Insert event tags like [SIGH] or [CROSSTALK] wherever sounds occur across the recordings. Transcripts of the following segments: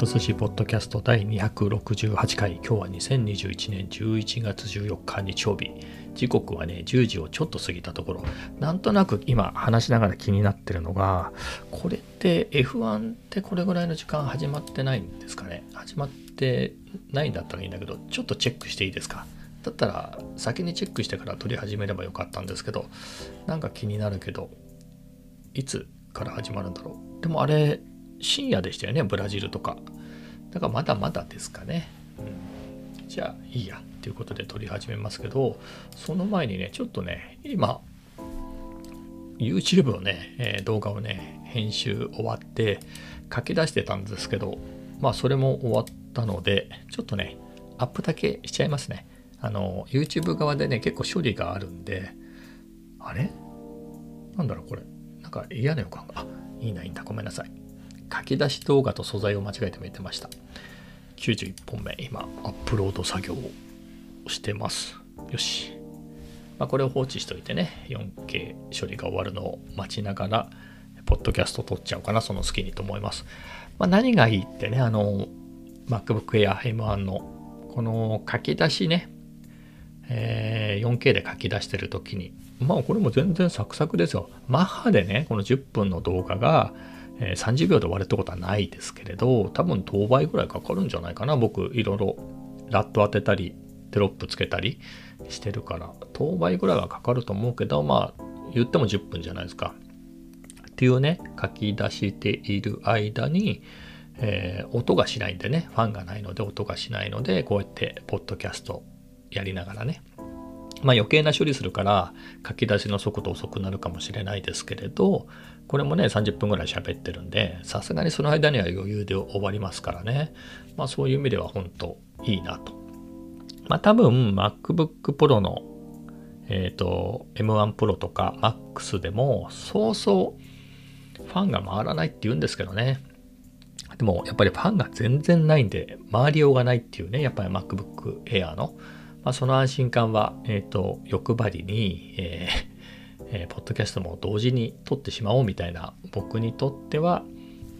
と寿司ポッドキャスト第268回。今日は2021年11月14日日曜日。時刻はね10時をちょっと過ぎたところ。なんとなく今話しながら気になってるのがこれって F1 ってこれぐらいの時間始まってないんですかね？始まってないんだったらいいんだけどちょっとチェックしていいですか？だったら先にチェックしてから撮り始めればよかったんですけどなんか気になるけどいつから始まるんだろう？でもあれ深夜でしたよね？ブラジルとか。だからまだまだですかね、うん、じゃあいいやということで撮り始めますけどその前にねちょっとね今 YouTube のね、えー、動画をね編集終わって書き出してたんですけどまあそれも終わったのでちょっとねアップだけしちゃいますね。あの YouTube 側でね結構処理があるんであれ？なんだろうこれ。なんか嫌な予感が。あいいないいんだ。ごめんなさい。書き出し動画と素材を間違えて見てました。91本目今アップロード作業をしてます。よし、まあ、これを放置しといてね 4K 処理が終わるのを待ちながらポッドキャスト撮っちゃおうかなその好きにと思います、まあ、何がいいってねあの MacBook Air M1 のこの書き出しね、えー、4K で書き出してる時にまあこれも全然サクサクですよ。マッハでねこの10分の動画がえ30秒で終わるってことはないですけれど、多分当倍ぐらいかかるんじゃないかな。僕、いろいろラット当てたり、テロップつけたりしてるから、当倍ぐらいはかかると思うけど、まあ、言っても10分じゃないですか。っていうね、書き出している間に、えー、音がしないんでね、ファンがないので音がしないので、こうやってポッドキャストやりながらね、まあ余計な処理するから書き出しの速度遅くなるかもしれないですけれど、これもね、30分ぐらい喋ってるんで、さすがにその間には余裕で終わりますからね。まあそういう意味では本当いいなと。まあ多分 MacBook Pro のえっ、ー、と M1 Pro とか Max でもそうそうファンが回らないって言うんですけどね。でもやっぱりファンが全然ないんで回りようがないっていうね、やっぱり MacBook Air の。まあ、その安心感は、えっ、ー、と、欲張りに、えーえー、ポッドキャストも同時に撮ってしまおうみたいな僕にとっては、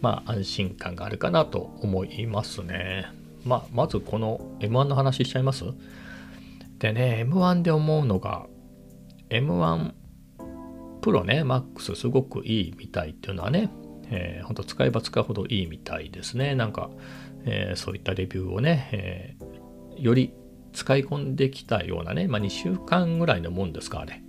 まあ、安心感があるかなと思いますね。まあ、まずこの M1 の話しちゃいます？でね、M1 で思うのが、M1 プロね、MAX すごくいいみたいっていうのはね、えー、ほんと使えば使うほどいいみたいですね。なんか、えー、そういったレビューをね、えー、より使い込んできたようなね、まあ、2週間ぐらいのもんですか、あれ。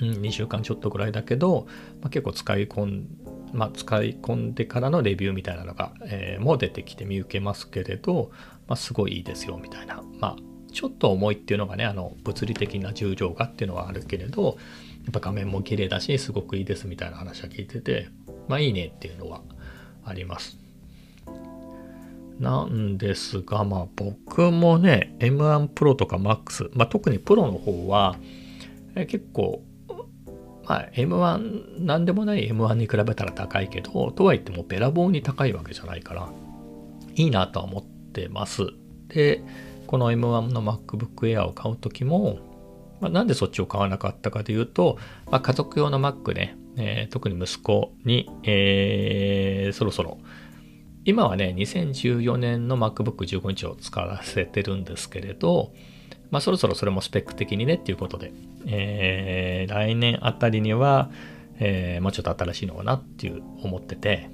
うん、2週間ちょっとぐらいだけど、まあ、結構使い込ん、まあ、使い込んでからのレビューみたいなのが、えー、もう出てきて見受けますけれど、まあ、すごいいいですよみたいな。まあ、ちょっと重いっていうのがね、あの物理的な重量がっていうのはあるけれど、やっぱ画面も綺麗だし、すごくいいですみたいな話は聞いてて、まあいいねっていうのはあります。なんですが、まあ僕もね、M1 Pro とか Max、まあ特にプロの方は、え結構、まあ M1、なんでもない M1 に比べたら高いけど、とはいってもべらぼうに高いわけじゃないから、いいなとは思ってます。で、この M1 の MacBook Air を買うときも、まあ、なんでそっちを買わなかったかというと、まあ、家族用の Mac ね、えー、特に息子に、えー、そろそろ。今はね、2014年の MacBook 15インチを使わせてるんですけれど、まあそろそろそれもスペック的にねっていうことで、えー、来年あたりには、えー、もうちょっと新しいのかなっていう思ってて、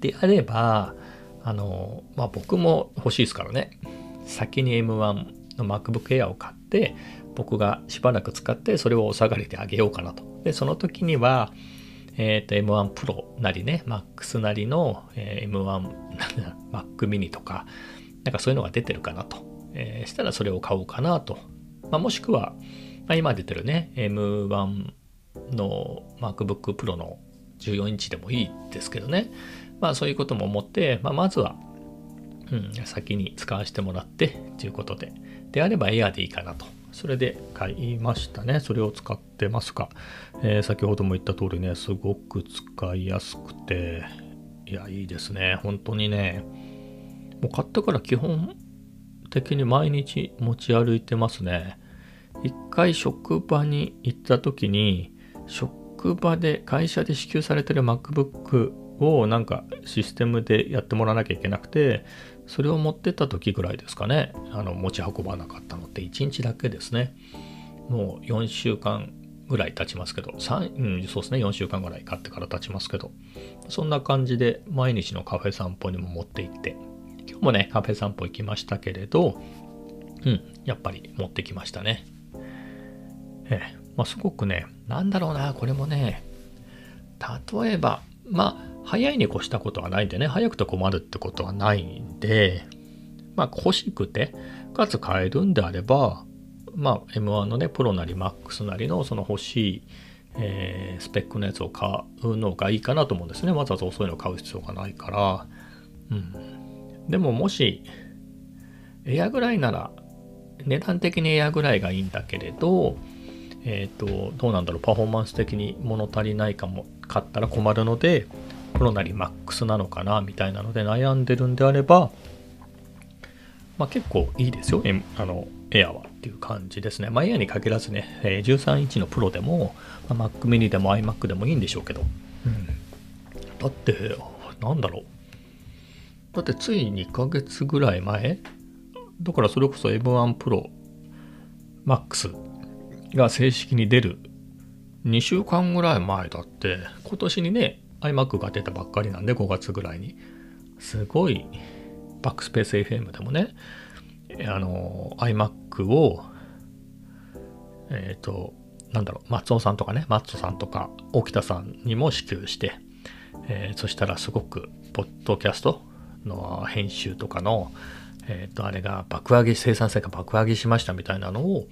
であれば、あの、まあ僕も欲しいですからね、先に M1 の MacBook Air を買って、僕がしばらく使ってそれをお下がりであげようかなと。で、その時には、えっ、ー、と、M1 Pro なりね、Max なりの、えー、M1、Mac mini とか、なんかそういうのが出てるかなと。えー、したらそれを買おうかなと。まあ、もしくは、まあ、今出てるね、M1 の MacBook Pro の14インチでもいいですけどね。まあそういうことも思って、まあ、まずは、うん、先に使わせてもらってということで。であれば Air でいいかなと。それで買いましたね。それを使ってますが、えー、先ほども言った通りね、すごく使いやすくて、いや、いいですね。本当にね、もう買ってから基本的に毎日持ち歩いてますね。一回職場に行った時に、職場で会社で支給されてる MacBook をなんかシステムでやってもらわなきゃいけなくてそれを持ってった時ぐらいですかね。あの持ち運ばなかったのって1日だけですね。もう4週間ぐらい経ちますけど3、うん、そうですね。4週間ぐらい買ってから経ちますけど。そんな感じで毎日のカフェ散歩にも持って行って。今日もねカフェ散歩行きましたけれどうんやっぱり持ってきましたね。ええまあすごくねなんだろうなこれもね例えばまあ早いに越したことはないんでね早くて困るってことはないんでまあ欲しくてかつ買えるんであればまあ M1 のねプロなり MAX なりのその欲しい、えー、スペックのやつを買うのがいいかなと思うんですね。わざわざ遅いのを買う必要がないから。うん。でももしエアぐらいなら値段的にエアぐらいがいいんだけれどえっ、ー、とどうなんだろうパフォーマンス的に物足りないかも買ったら困るのでプロなりマックスなのかなみたいなので悩んでるんであればまあ結構いいですよあのエアはっていう感じですね。まあ、エアに限らずね、え13インチのプロでも、まあ、Mac mini でも iMac でもいいんでしょうけど、うん、だって、なんだろう。だってつい2ヶ月ぐらい前？だからそれこそ M1 Pro Max が正式に出る2週間ぐらい前だって今年にね iMac が出たばっかりなんで5月ぐらいに。すごいバックスペース FM でもねあの iMac をえっ、ー、となんだろう松尾さんとかねマッツォさんとか沖田さんにも支給して、えー、そしたらすごくポッドキャストの編集とかのえっ、ー、とあれが爆上げ生産性が爆上げしましたみたいなのを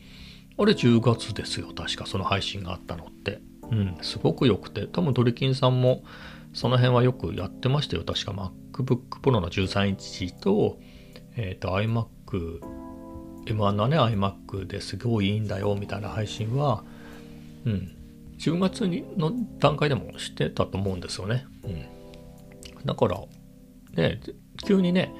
あれ10月ですよ確かその配信があったのって。うんすごく良くて。多分ドリキンさんもその辺はよくやってましたよ。確か MacBook Pro の13インチとえっ、ー、と iMac M1 のね iMac ですごいいいんだよみたいな配信は、うん、10月にの段階でもしてたと思うんですよね。うん、だから、ね、急にね、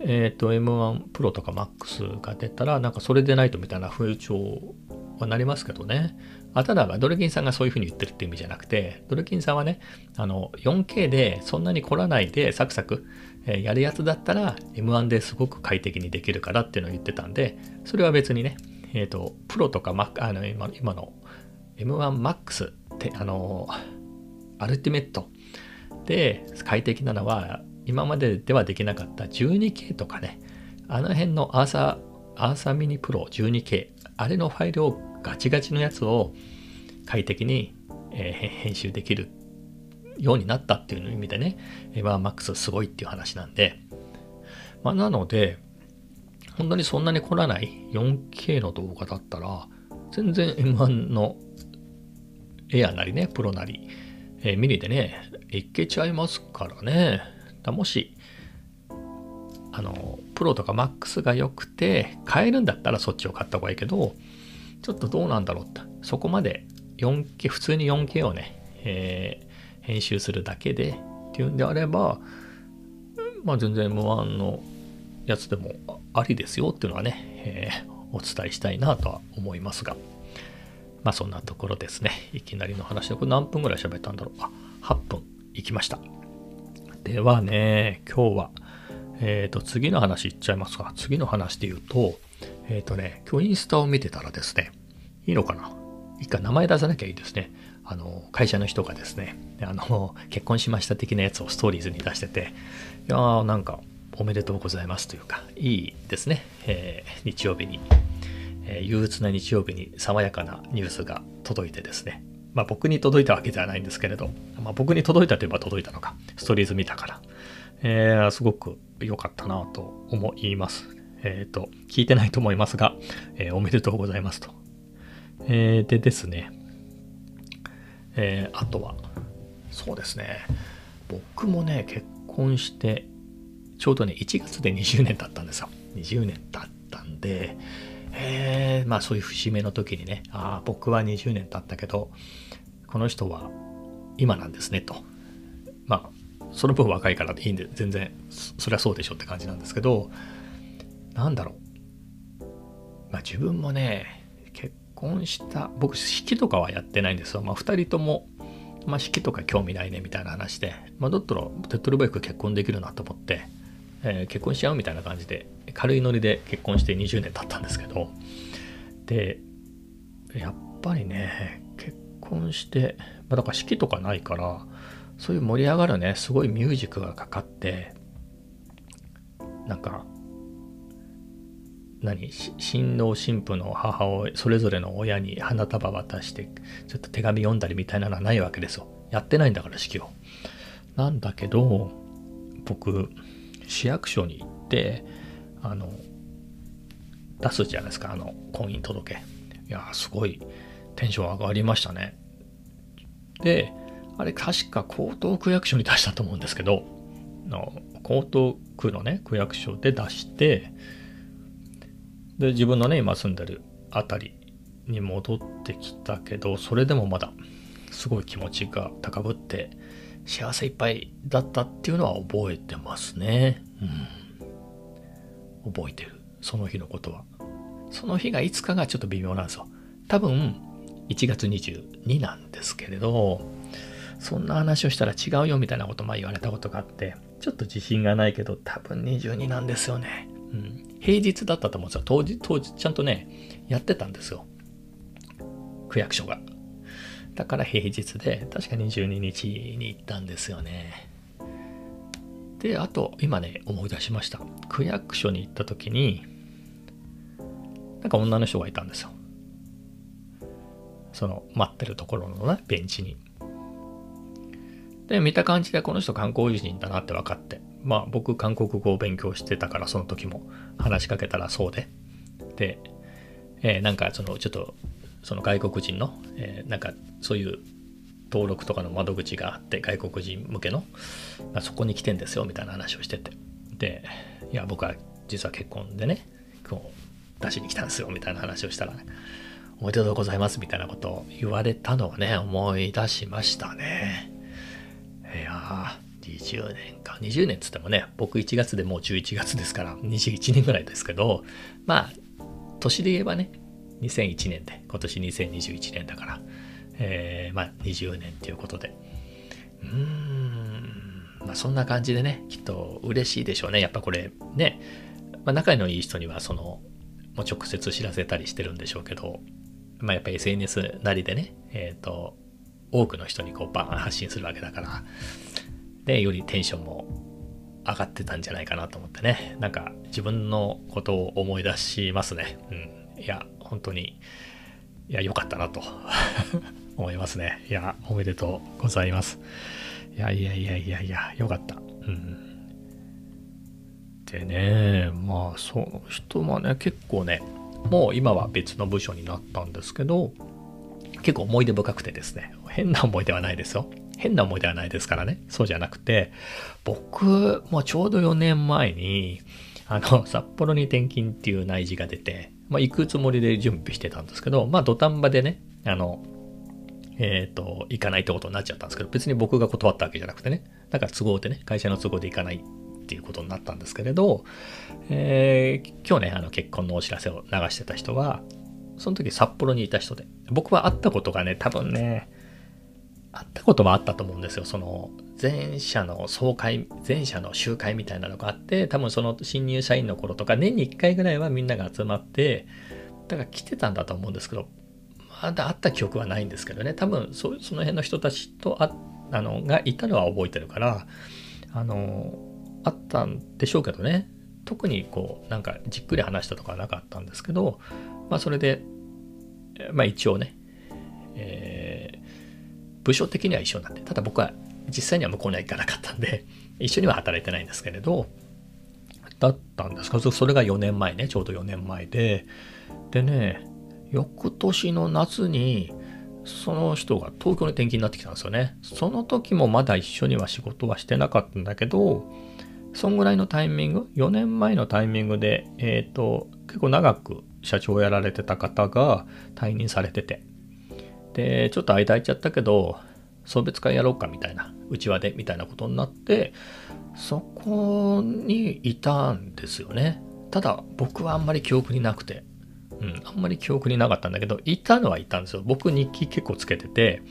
えっ、ー、と M1 Pro とか MAX が出たらなんかそれでないとみたいな風潮はなりますけどね。あただ、ドルキンさんがそういうふうに言ってるって意味じゃなくて、ドルキンさんはね、あの、4K でそんなに凝らないでサクサク、えー、やるやつだったら M1 ですごく快適にできるからっていうのを言ってたんで、それは別にね、えっ、ー、と、プロとか Mac、あの今今の M1MAX って、あの、アルティメットで快適なのは、今までではできなかった 12K とかね、あの辺のアーサー、アーサーミニプロ 12K、あれのファイルをガチガチのやつを快適に、えー、編集できるようになったっていう意味でね、M1MAX すごいっていう話なんで、まあ、なので、本当にそんなに凝らない 4K の動画だったら、全然 M1 のエアなりね、プロなり、えー、ミニでね、いけちゃいますからね。だもし、あの、プロとか MAX が良くて、買えるんだったらそっちを買った方がいいけど、ちょっとどうなんだろうって、そこまで 4K、普通に 4K をね、えー、編集するだけでっていうんであれば、まあ全然 M1 のやつでもありですよっていうのはね、えー、お伝えしたいなとは思いますが、まあそんなところですね。いきなりの話で、これ何分ぐらい喋ったんだろう。あ、8分いきました。ではね、今日は、えっ、ー、と、次の話いっちゃいますか。次の話で言うと、えっ、ー、とね、今日インスタを見てたらですね、いいのかな？一回名前出さなきゃいいですね。あの、会社の人がですね、あの、結婚しました的なやつをストーリーズに出してて、いやーなんか、おめでとうございますというか、いいですね。えー、日曜日に、え、憂鬱な日曜日に爽やかなニュースが届いてですね。まあ僕に届いたわけではないんですけれど、まあ僕に届いたといえば届いたのか、ストーリーズ見たから、えー、すごく良かったなと思います。えっ、ー、と、聞いてないと思いますが、えー、おめでとうございますと。えー、でですね、えー、あとは、そうですね、僕もね、結婚して、ちょうどね、1月で20年経ったんですよ。20年経ったんで、えー、まあそういう節目の時にね、ああ、僕は20年経ったけど、この人は今なんですねと。まあ、その分若いからいいんで、全然、そりゃそうでしょって感じなんですけど、なんだろう。まあ自分もね、結婚した、僕、式とかはやってないんですよ。まあ2人ともまあ、式とか興味ないねみたいな話で、まあ、だったら手っ取り早く結婚できるなと思って、えー、結婚しちゃうみたいな感じで軽いノリで結婚して20年経ったんですけどでやっぱりね結婚して、まあ、だから式とかないからそういう盛り上がるねすごいミュージックがかかってなんか何新郎新婦の母親それぞれの親に花束渡してちょっと手紙読んだりみたいなのはないわけですよ。やってないんだから式を。なんだけど僕市役所に行ってあの出すじゃないですかあの婚姻届。いやすごいテンション上がりましたね。であれ確か江東区役所に出したと思うんですけどの江東区のね区役所で出してで自分のね今住んでる辺りに戻ってきたけどそれでもまだすごい気持ちが高ぶって幸せいっぱいだったっていうのは覚えてますね。うん。覚えてるその日のことはその日がいつかがちょっと微妙なんですよ多分1月22なんですけれどそんな話をしたら違うよみたいなことまあ言われたことがあってちょっと自信がないけど多分22なんですよねうん、平日だったと思うんですよ。当時、当時ちゃんとね、やってたんですよ。区役所が。だから平日で、確か22日に行ったんですよね。で、あと、今ね、思い出しました。区役所に行った時に、なんか女の人がいたんですよ。その、待ってるところのね、ベンチに。で、見た感じでこの人観光人だなって分かって。まあ僕韓国語を勉強してたからその時も話しかけたらそうでで、えー、なんかそのちょっとその外国人の、えー、なんかそういう登録とかの窓口があって外国人向けの、まあ、そこに来てんですよみたいな話をしててでいや僕は実は結婚でねこう出しに来たんですよみたいな話をしたら、ね、おめでとうございますみたいなことを言われたのをね思い出しましたねいや20年か。20年っつってもね、僕1月でもう11月ですから、21年ぐらいですけど、まあ、年で言えばね、2001年で、今年2021年だから、えー、まあ20年ということで。うーん、まあそんな感じでね、きっと嬉しいでしょうね。やっぱこれね、まあ仲のいい人にはその、もう直接知らせたりしてるんでしょうけど、まあやっぱ SNS なりでね、えっ、ー、と、多くの人にこうバン発信するわけだから、で、よりテンションも上がってたんじゃないかなと思ってね。なんか自分のことを思い出しますね。うん。いや、本当に、いや、良かったなと思いますね。いや、おめでとうございます。いやいやいやいやいや、良かった。うん。でね、まあ、その人はね、結構ね、もう今は別の部署になったんですけど、結構思い出深くてですね、変な思い出はないですよ。変な思い出はないですからね。そうじゃなくて、僕、もちょうど4年前に、あの、札幌に転勤っていう内示が出て、まあ、行くつもりで準備してたんですけど、まあ、土壇場でね、あの、えっ、ー、と、行かないってことになっちゃったんですけど、別に僕が断ったわけじゃなくてね、だから都合でね、会社の都合で行かないっていうことになったんですけれど、えー、今日ね、あの結婚のお知らせを流してた人は、その時札幌にいた人で、僕は会ったことがね、多分ね、会ったこともあったと思うんですよ。その前社の総会、前社の集会みたいなのがあって、多分その新入社員の頃とか年に1回ぐらいはみんなが集まって、だから来てたんだと思うんですけど、まだ会った記憶はないんですけどね、多分その辺の人たちとああのがいたのは覚えてるから、あの、あったんでしょうけどね、特にこう、なんかじっくり話したとかはなかったんですけど、まあそれで、まあ一応ね、えー部署的には一緒になんで、ただ僕は実際には向こうには行かなかったんで、[LAUGHS] 一緒には働いてないんですけれど、だったんですかそれが4年前ね、ちょうど4年前で、でね、翌年の夏に、その人が東京に転勤になってきたんですよね。その時もまだ一緒には仕事はしてなかったんだけど、そんぐらいのタイミング、4年前のタイミングで、えっ、ー、と、結構長く社長をやられてた方が退任されてて、で、ちょっと間空いちゃったけど、送別会やろうかみたいな、うちわでみたいなことになって、そこにいたんですよね。ただ、僕はあんまり記憶になくて、うん、あんまり記憶になかったんだけど、いたのはいたんですよ。僕日記結構つけてて、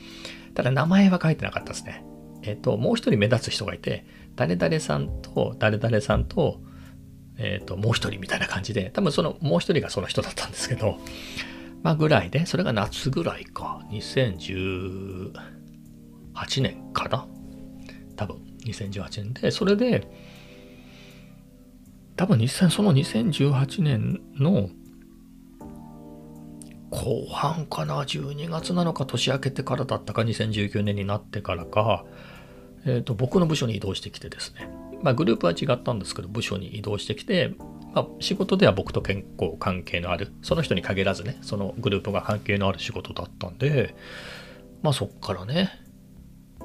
ただ名前は書いてなかったですね。えっ、と、もう一人目立つ人がいて、誰々さんと誰々さんと、えっ、と、もう一人みたいな感じで、多分そのもう一人がその人だったんですけど、まあぐらいで、それが夏ぐらいか、2018年かな？多分、2018年で、それで、多分2000その2018年の後半かな？12月なのか？年明けてからだったか？2019年になってからか、えーと、僕の部署に移動してきてですね、まあ、グループは違ったんですけど部署に移動してきて、まあ、仕事では僕と健康関係のあるその人に限らずねそのグループが関係のある仕事だったんでまあそっからね。う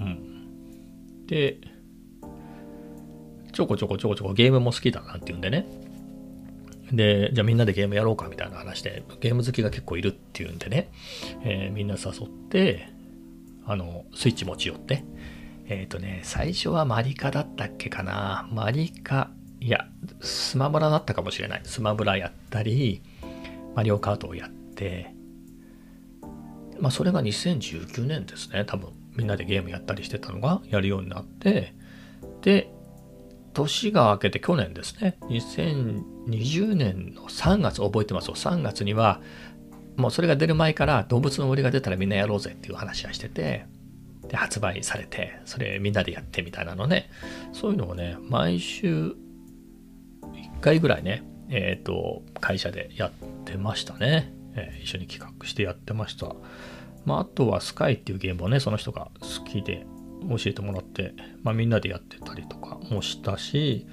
ん。でちょこちょこちょこちょこゲームも好きだなんて言うんでね。で、じゃあみんなでゲームやろうかみたいな話で、ゲーム好きが結構いるっていうんでね、えー、みんな誘って、あの、スイッチ持ち寄って、えっ、ー、とね、最初はマリカだったっけかな。マリカ、いや、スマブラだったかもしれない。スマブラやったり、マリオカートをやって、まあそれが2019年ですね。多分みんなでゲームやったりしてたのがやるようになって、で、年が明けて去年ですね、2020年の3月、覚えてます？よ。3月には、もうそれが出る前から動物の森が出たらみんなやろうぜっていう話はしてて、で、発売されて、それみんなでやってみたいなのね、そういうのをね、毎週1回ぐらいね、えっ、ー、と、会社でやってましたね。えー、一緒に企画してやってました。まあ、あとはスカイっていうゲームをね、その人が好きで教えてもらって、まあ、みんなでやってたりとかもしたし、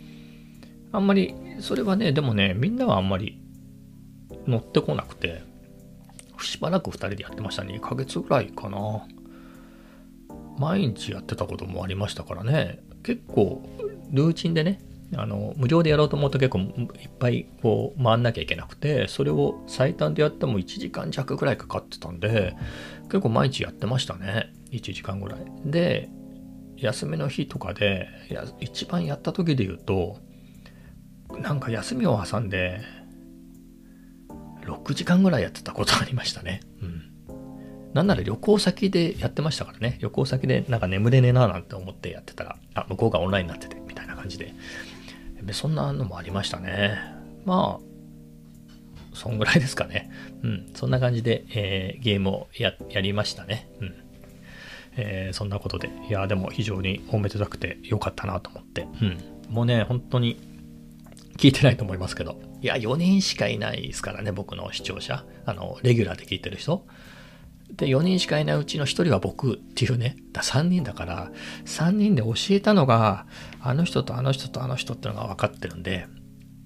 あんまり、それはね、でもね、みんなはあんまり乗ってこなくて、しばらく2人でやってました2ヶ月ぐらいかな。毎日やってたこともありましたからね、結構、ルーチンでね、あの無料でやろうと思うと結構いっぱいこう回んなきゃいけなくてそれを最短でやっても1時間弱ぐらいかかってたんで結構毎日やってましたね。1時間ぐらい。で休みの日とかでや一番やった時で言うとなんか休みを挟んで6時間ぐらいやってたことありましたね。うん。なんなら旅行先でやってましたからね。旅行先でなんか眠れねえななんて思ってやってたら、あ、向こうがオンラインになってて、みたいな感じで。そんなのもありましたね。まあ、そんぐらいですかね。うん。そんな感じで、えー、ゲームをやりましたね。うん。えー、そんなことで、いや、でも非常におめでたくてよかったなと思って、うん。もうね、本当に聞いてないと思いますけど、いや、4人しかいないですからね、僕の視聴者。あの、レギュラーで聞いてる人。で、4人しかいないうちの1人は僕っていうね、だ3人だから、3人で教えたのが、あの人とあの人とあの人ってのが分かってるんで、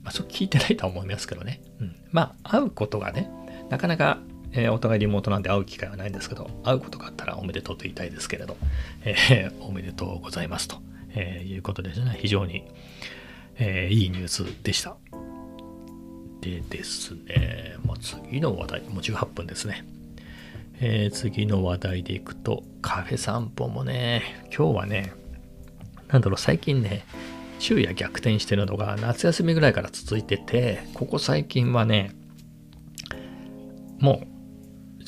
まあ、そう聞いてないとは思いますけどね。うん。まあ、会うことがね、なかなかえー、お互いリモートなんで会う機会はないんですけど、会うことがあったらおめでとうと言いたいですけれど、えー、おめでとうございますと、えー、いうことですね。非常に、えいいニュースでした。でですね、まあ、次の話題、もう18分ですね。え次の話題でいくと、カフェ散歩もね、今日はね、なんだろう、最近ね、昼夜逆転してるのが夏休みぐらいから続いてて、ここ最近はね、もう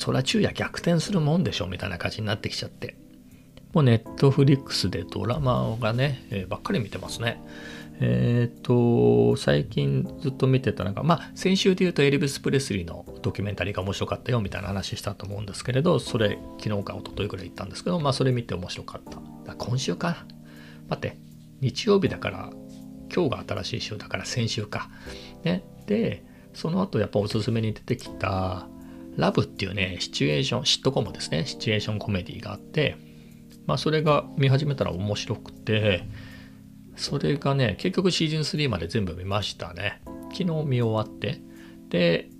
それは昼夜逆転するもんでしょみたいな感じになってきちゃって。もうネットフリックスでドラマがね、えー、ばっかり見てますね。えっ、と、最近ずっと見てたのが、まあ、先週で言うとエリブス・プレスリーのドキュメンタリーが面白かったよみたいな話したと思うんですけれど、それ、昨日か一昨日ぐらい行ったんですけど、まあ、それ見て面白かった。今週か待って、日曜日だから、今日が新しい週だから先週か。ね。で、その後やっぱおすすめに出てきた、ラブっていうね、シチュエーション、シットコムですね、シチュエーションコメディがあって、まあそれが見始めたら面白くて、それがね、結局シーズン3まで全部見ましたね。昨日見終わって。で、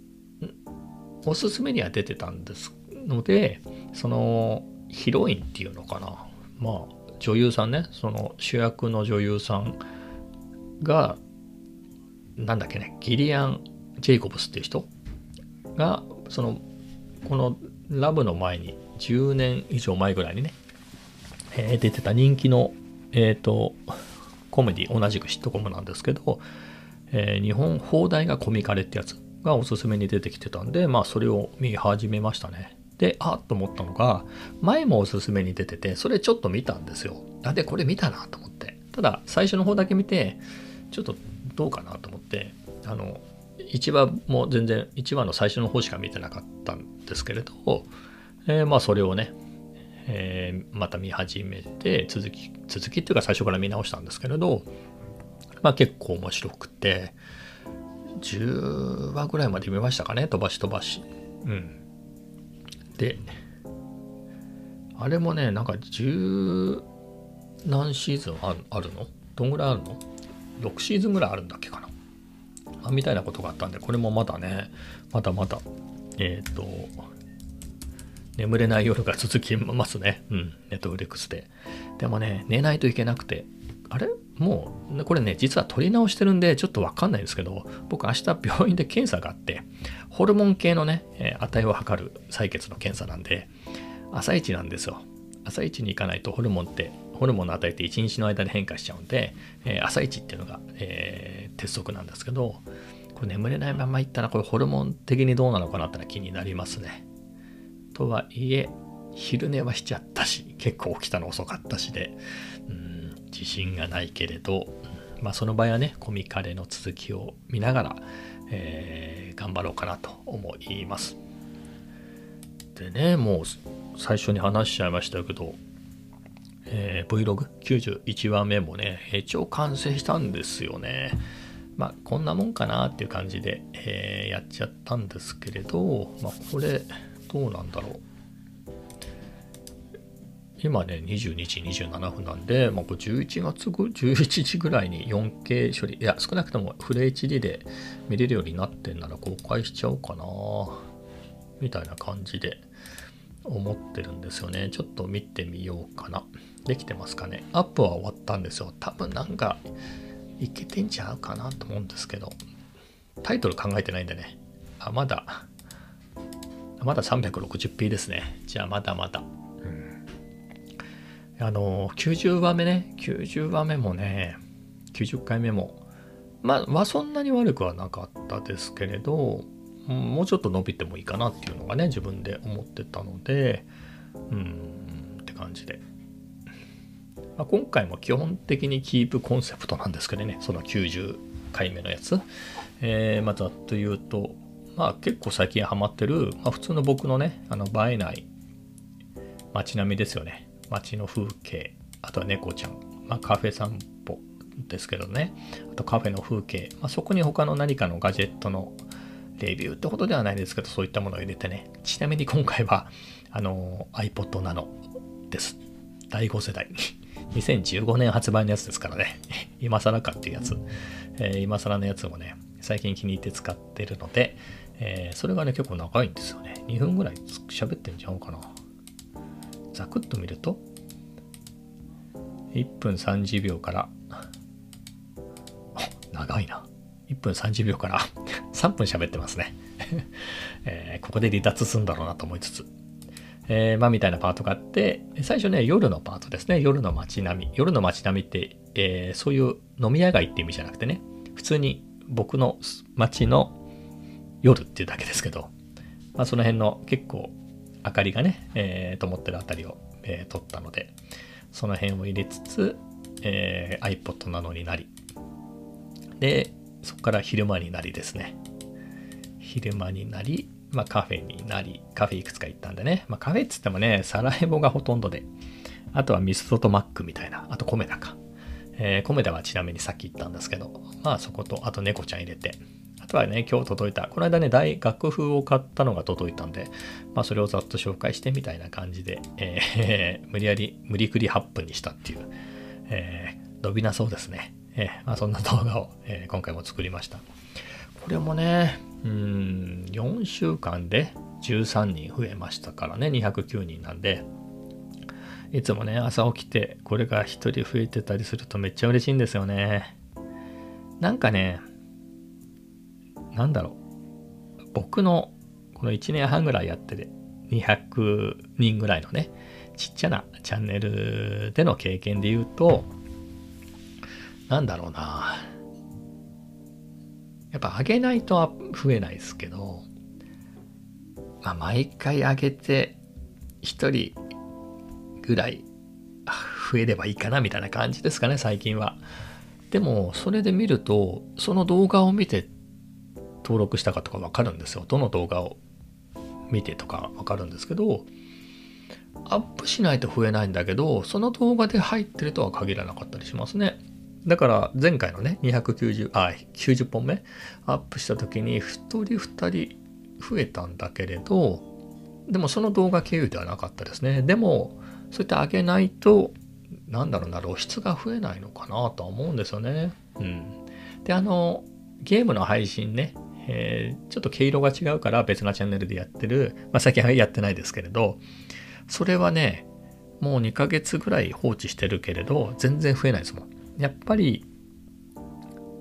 おすすめには出てたんですので、そのヒロインっていうのかな。まあ女優さんね、その主役の女優さんが、なんだっけね、ギリアン・ジェイコブスっていう人が、そのこのラブの前に10年以上前ぐらいにね、えー、出てた人気の、えっ、ー、と、コメディ、同じくシットコムなんですけど、えー、日本放題がコミカレってやつがおすすめに出てきてたんで、まあそれを見始めましたね。で、あっと思ったのが、前もおすすめに出てて、それちょっと見たんですよ。あ、で、これ見たなと思って。ただ、最初の方だけ見て、ちょっとどうかなと思って、あの、1話も全然、1話の最初の方しか見てなかったんですけれど、えー、まあ、それをね、えー、また見始めて、続き、続きっていうか最初から見直したんですけれど、まあ結構面白くて、10話ぐらいまで見ましたかね、飛ばし飛ばし。うん。で、あれもね、なんか10何シーズンあるの？どんぐらいあるの ?6 シーズンぐらいあるんだっけかな。みたいなことがあったんで、これもまだね、まだまだ、えっ、ー、と、眠れない夜が続きますね。うん、ネットフリックスで。でもね、寝ないといけなくて、あれ？もう、これね、実は取り直してるんで、ちょっとわかんないですけど、僕明日病院で検査があって、ホルモン系のね、え値を測る採血の検査なんで、朝一なんですよ。朝一に行かないとホルモンって、ホルモンの値って1日の間で変化しちゃうんで、えー、朝一っていうのが、えー、鉄則なんですけど、これ眠れないまま行ったら、これホルモン的にどうなのかなってのは気になりますね。とはいえ、昼寝はしちゃったし、結構起きたの遅かったしで、うん自信がないけれど、まあ、その場合はねコミカレの続きを見ながら、えー、頑張ろうかなと思います。でねもう最初に話しちゃいましたけど、えー、Vlog91 話目もね一応完成したんですよね。まあこんなもんかなっていう感じで、えー、やっちゃったんですけれど、まあ、これどうなんだろう。今ね、22時27分なんで、まあ、11月11時ぐらいに 4K 処理、いや、少なくともフル HD で見れるようになってんなら公開しちゃおうかな、みたいな感じで思ってるんですよね。ちょっと見てみようかな。できてますかね。アップは終わったんですよ。多分なんか、いけてんちゃうかなと思うんですけど、タイトル考えてないんでね。あ、まだ、まだ 360p ですね。じゃあまだまだ。あの、90話目ね、90話目もね、90回目も、まあ、はそんなに悪くはなかったですけれど、もうちょっと伸びてもいいかなっていうのがね、自分で思ってたので、うん、って感じで。まあ、今回も基本的にキープコンセプトなんですけどね、その90回目のやつ。えー、まあ、ざっと言うと、まあ結構最近ハマってる、まあ、普通の僕のね、あの映えない街並みですよね。街の風景、あとは猫ちゃん、まあ、カフェ散歩ですけどね、あとカフェの風景、まあ、そこに他の何かのガジェットのレビューってことではないですけど、そういったものを入れてね、ちなみに今回は、あの、iPod Nano です。第5世代。[LAUGHS] 2015年発売のやつですからね。[LAUGHS] 今更かっていうやつ。えー、今更のやつもね、最近気に入って使ってるので、えー、それがね、結構長いんですよね。2分ぐらい喋ってんちゃうかな。ざくっと見ると1分30秒から [LAUGHS] 長いな1分30秒から [LAUGHS] 3分喋ってますね。[LAUGHS] えー、ここで離脱するんだろうなと思いつつ、えー、まあみたいなパートがあって最初ね夜のパートですね。夜の街並み。夜の街並みって、えー、そういう飲み屋街って意味じゃなくてね普通に僕の街の夜っていうだけですけど、まあ、その辺の結構明かりがね、えー、灯ってるあたりを、えー、撮ったので、その辺を入れつつ、えー、iPod なのになり、で、そこから昼間になりですね。昼間になり、まあ、カフェになり、カフェいくつか行ったんでね、まあ、カフェっつってもね、サラエボがほとんどで、あとはミストとマックみたいな、あとコメダか。えー、コメダはちなみにさっき言ったんですけど、まあそこと、あと猫ちゃん入れて、あとはね、今日届いた。この間ね、大楽譜を買ったのが届いたんで、まあそれをざっと紹介してみたいな感じで、えー、[LAUGHS] 無理やり、無理くり8分にしたっていう、えー、伸びなそうですね。えー、まあそんな動画を、えー、今回も作りました。これもね、うん、4週間で13人増えましたからね、209人なんで、いつもね、朝起きて、これが1人増えてたりするとめっちゃ嬉しいんですよね。なんかね、なんだろう、僕のこの1年半ぐらいやってる200人ぐらいのね、ちっちゃなチャンネルでの経験で言うと、なんだろうな。やっぱ上げないと増えないですけど、まあ、毎回上げて1人ぐらい増えればいいかなみたいな感じですかね最近は。でもそれで見るとその動画を見て登録したかとか分かるんですよ。どの動画を見てとか分かるんですけどアップしないと増えないんだけどその動画で入ってるとは限らなかったりしますね。だから前回のね290あ90本目アップした時に1人2人増えたんだけれどでもその動画経由ではなかったですね。でもそういった上げないとなんだろうな露出が増えないのかなとは思うんですよね。うん。であのゲームの配信ね、えー、ちょっと毛色が違うから別なチャンネルでやってる、まあ、最近はやってないですけれどそれはねもう2ヶ月ぐらい放置してるけれど全然増えないですもん。やっぱり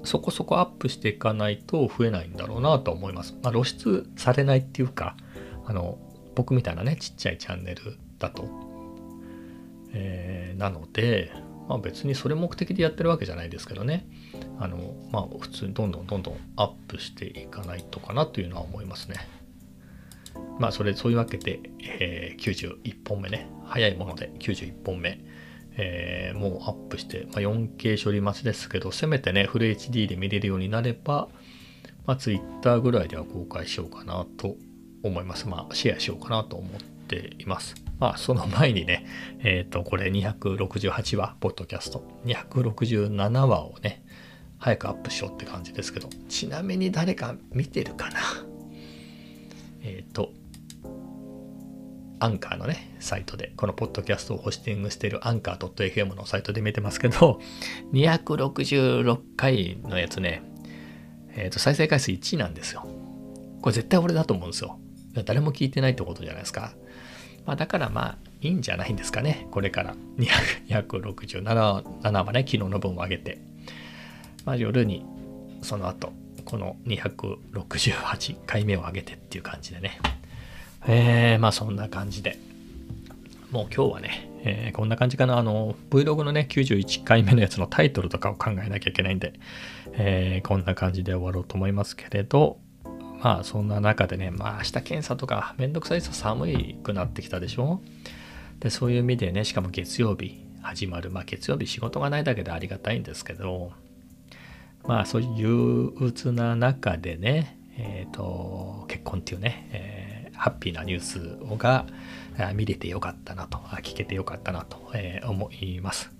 そこそこアップしていかないと増えないんだろうなと思います。まあ、露出されないっていうか、あの、僕みたいなね、ちっちゃいチャンネルだと。えー、なので、まあ、別にそれ目的でやってるわけじゃないですけどね。あの、まあ、普通にどんどんどんどんアップしていかないとかなというのは思いますね。まあ、それ、そういうわけで、えー、91本目ね。早いもので91本目。えー、もうアップして、まあ、4K 処理待ちですけど、せめてね、フル HD で見れるようになれば、まあ、Twitter ぐらいでは公開しようかなと思います。まあ、シェアしようかなと思っています。まあ、その前にね、えっ、ー、と、これ268話、ポッドキャスト、267話をね、早くアップしようって感じですけど、ちなみに誰か見てるかな？えっ、ー、と、アンカーのね、サイトで、このポッドキャストをホスティングしているアンカー .fm のサイトで見てますけど、[LAUGHS] 266回のやつね、えっ、ー、と、再生回数1位なんですよ。これ絶対俺だと思うんですよ。誰も聞いてないってことじゃないですか。まあ、だからまあ、いいんじゃないんですかね。これから267話ね、昨日の分を上げて。まあ、夜に、その後、この268回目を上げてっていう感じでね。えー、まあそんな感じで。もう今日はね、えー、こんな感じかな。あの、Vlog のね、91回目のやつのタイトルとかを考えなきゃいけないんで、えー、こんな感じで終わろうと思いますけれど、まあそんな中でね、まあ明日検査とかめんどくさいと寒いくなってきたでしょ？で、そういう意味でね、しかも月曜日始まる。まあ月曜日仕事がないだけでありがたいんですけど、まあそういう憂鬱な中でね、えっ、ー、と、結婚っていうね、えーハッピーなニュースが見れてよかったなと、聞けてよかったなと思います。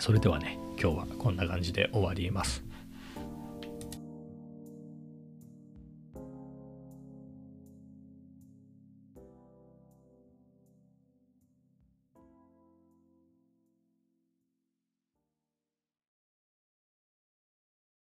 それではね、今日はこんな感じで終わります。